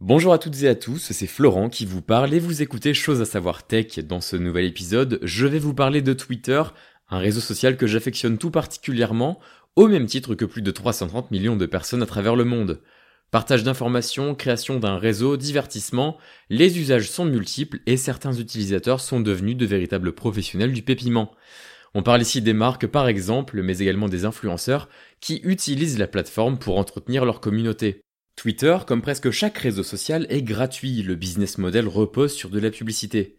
Bonjour à toutes et à tous, c'est Florent qui vous parle et vous écoutez Chose à savoir tech. Dans ce nouvel épisode, je vais vous parler de Twitter, un réseau social que j'affectionne tout particulièrement, au même titre que plus de 330 millions de personnes à travers le monde. Partage d'informations, création d'un réseau, divertissement, les usages sont multiples et certains utilisateurs sont devenus de véritables professionnels du pépiment. On parle ici des marques par exemple, mais également des influenceurs qui utilisent la plateforme pour entretenir leur communauté. Twitter, comme presque chaque réseau social, est gratuit, le business model repose sur de la publicité.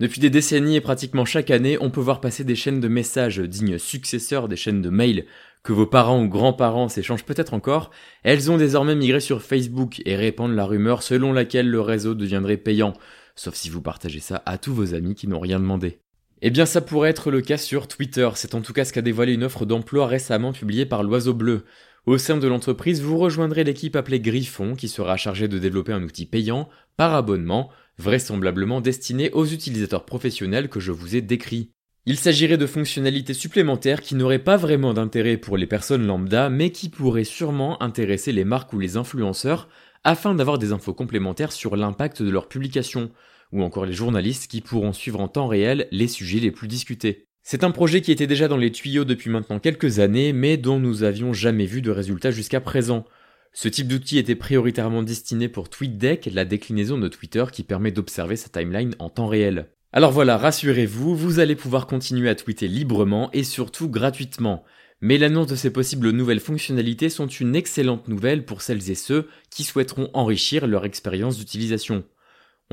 Depuis des décennies et pratiquement chaque année, on peut voir passer des chaînes de messages dignes successeurs des chaînes de mail que vos parents ou grands-parents s'échangent peut-être encore, elles ont désormais migré sur Facebook et répandent la rumeur selon laquelle le réseau deviendrait payant, sauf si vous partagez ça à tous vos amis qui n'ont rien demandé. Eh bien ça pourrait être le cas sur Twitter, c'est en tout cas ce qu'a dévoilé une offre d'emploi récemment publiée par l'Oiseau Bleu. Au sein de l'entreprise, vous rejoindrez l'équipe appelée Griffon qui sera chargée de développer un outil payant par abonnement, vraisemblablement destiné aux utilisateurs professionnels que je vous ai décrits. Il s'agirait de fonctionnalités supplémentaires qui n'auraient pas vraiment d'intérêt pour les personnes lambda, mais qui pourraient sûrement intéresser les marques ou les influenceurs afin d'avoir des infos complémentaires sur l'impact de leurs publications, ou encore les journalistes qui pourront suivre en temps réel les sujets les plus discutés. C'est un projet qui était déjà dans les tuyaux depuis maintenant quelques années, mais dont nous avions jamais vu de résultats jusqu'à présent. Ce type d'outil était prioritairement destiné pour TweetDeck, la déclinaison de Twitter qui permet d'observer sa timeline en temps réel. Alors voilà, rassurez-vous, vous allez pouvoir continuer à tweeter librement et surtout gratuitement. Mais l'annonce de ces possibles nouvelles fonctionnalités sont une excellente nouvelle pour celles et ceux qui souhaiteront enrichir leur expérience d'utilisation.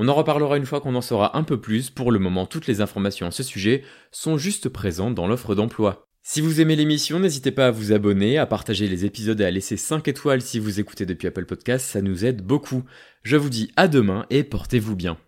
On en reparlera une fois qu'on en saura un peu plus, pour le moment toutes les informations à ce sujet sont juste présentes dans l'offre d'emploi. Si vous aimez l'émission, n'hésitez pas à vous abonner, à partager les épisodes et à laisser 5 étoiles si vous écoutez depuis Apple Podcasts, ça nous aide beaucoup. Je vous dis à demain et portez-vous bien.